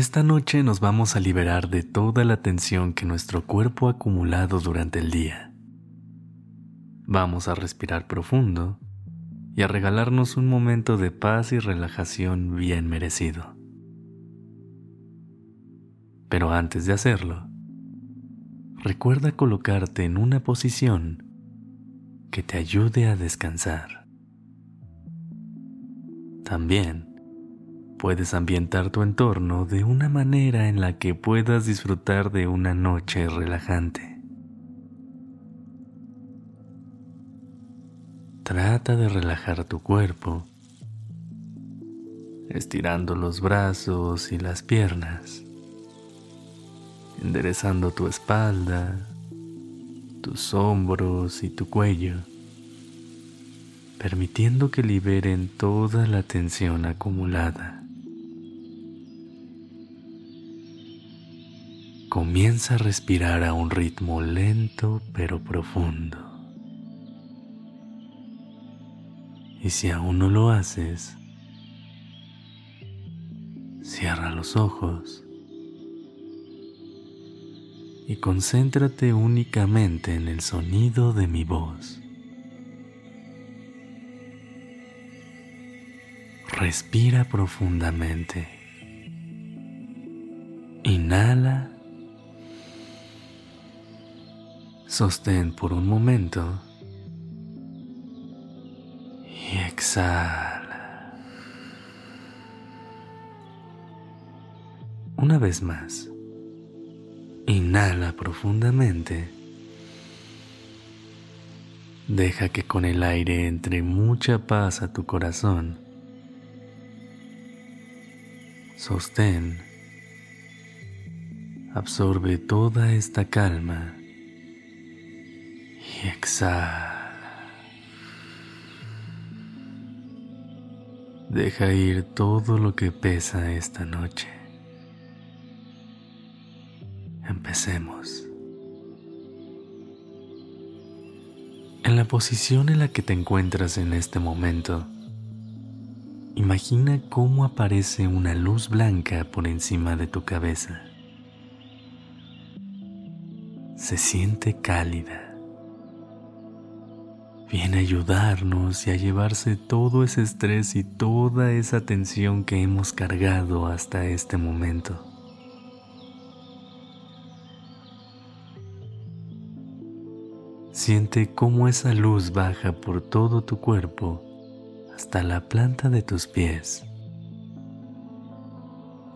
Esta noche nos vamos a liberar de toda la tensión que nuestro cuerpo ha acumulado durante el día. Vamos a respirar profundo y a regalarnos un momento de paz y relajación bien merecido. Pero antes de hacerlo, recuerda colocarte en una posición que te ayude a descansar. También puedes ambientar tu entorno de una manera en la que puedas disfrutar de una noche relajante. Trata de relajar tu cuerpo, estirando los brazos y las piernas, enderezando tu espalda, tus hombros y tu cuello permitiendo que liberen toda la tensión acumulada. Comienza a respirar a un ritmo lento pero profundo. Y si aún no lo haces, cierra los ojos y concéntrate únicamente en el sonido de mi voz. Respira profundamente. Inhala Sostén por un momento y exhala. Una vez más, inhala profundamente. Deja que con el aire entre mucha paz a tu corazón. Sostén. Absorbe toda esta calma y exhala. Deja ir todo lo que pesa esta noche. Empecemos. En la posición en la que te encuentras en este momento, imagina cómo aparece una luz blanca por encima de tu cabeza. Se siente cálida viene a ayudarnos y a llevarse todo ese estrés y toda esa tensión que hemos cargado hasta este momento. Siente cómo esa luz baja por todo tu cuerpo hasta la planta de tus pies.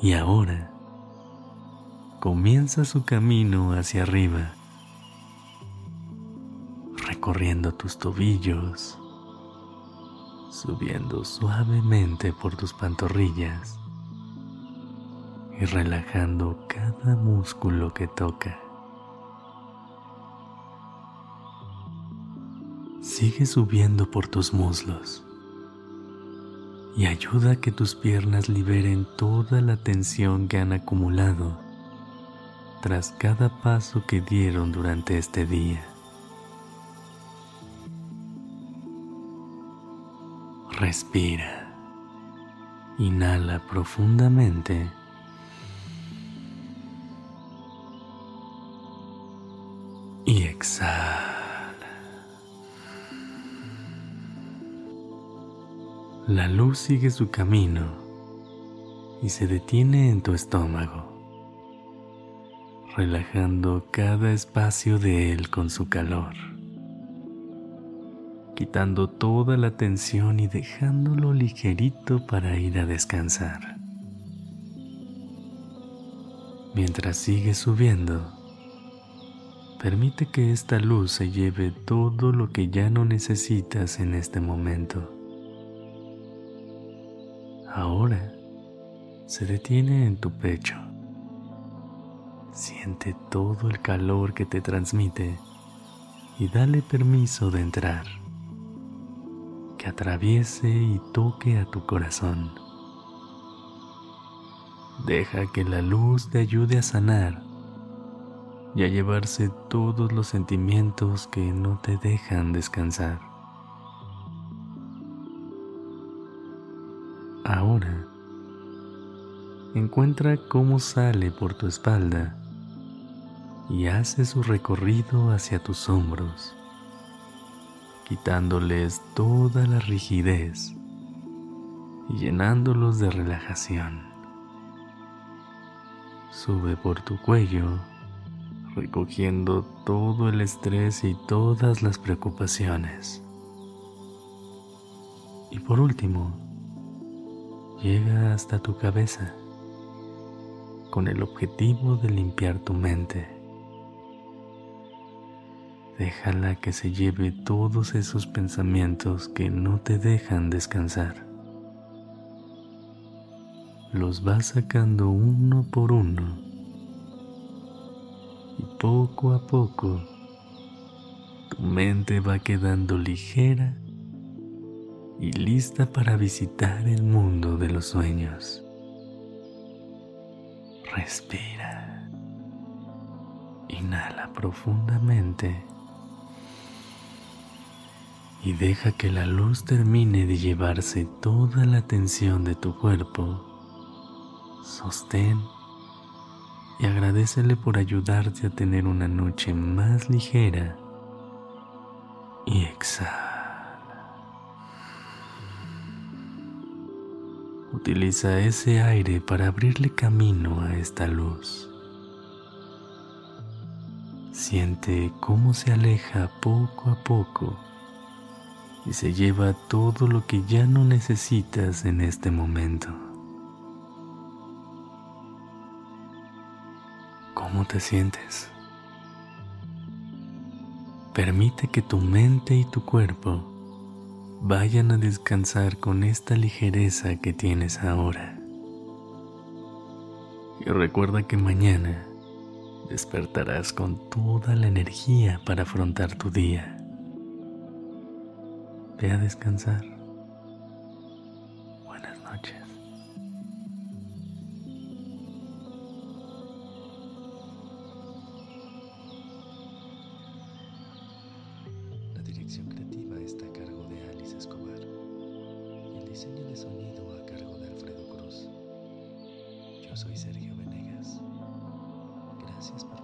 Y ahora comienza su camino hacia arriba recorriendo tus tobillos, subiendo suavemente por tus pantorrillas y relajando cada músculo que toca. Sigue subiendo por tus muslos y ayuda a que tus piernas liberen toda la tensión que han acumulado tras cada paso que dieron durante este día. Respira. Inhala profundamente. Y exhala. La luz sigue su camino y se detiene en tu estómago, relajando cada espacio de él con su calor quitando toda la tensión y dejándolo ligerito para ir a descansar. Mientras sigue subiendo, permite que esta luz se lleve todo lo que ya no necesitas en este momento. Ahora se detiene en tu pecho, Siente todo el calor que te transmite y dale permiso de entrar, que atraviese y toque a tu corazón. Deja que la luz te ayude a sanar y a llevarse todos los sentimientos que no te dejan descansar. Ahora, encuentra cómo sale por tu espalda y hace su recorrido hacia tus hombros, quitándoles toda la rigidez y llenándolos de relajación. Sube por tu cuello, recogiendo todo el estrés y todas las preocupaciones. Y por último, llega hasta tu cabeza con el objetivo de limpiar tu mente Déjala que se lleve todos esos pensamientos que no te dejan descansar. Los vas sacando uno por uno y poco a poco tu mente va quedando ligera y lista para visitar el mundo de los sueños. Respira. Inhala profundamente y deja que la luz termine de llevarse toda la atención de tu cuerpo. Sostén y agradecele por ayudarte a tener una noche más ligera y exhala. Utiliza ese aire para abrirle camino a esta luz. Siente cómo se aleja poco a poco y se lleva todo lo que ya no necesitas en este momento. ¿Cómo te sientes? Permite que tu mente y tu cuerpo vayan a descansar con esta ligereza que tienes ahora. Y recuerda que mañana despertarás con toda la energía para afrontar tu día. Ve a descansar. Buenas noches. La dirección creativa está a cargo de Alice Escobar y el diseño de sonido a cargo de Alfredo Cruz. Yo soy Sergio Venegas. Gracias por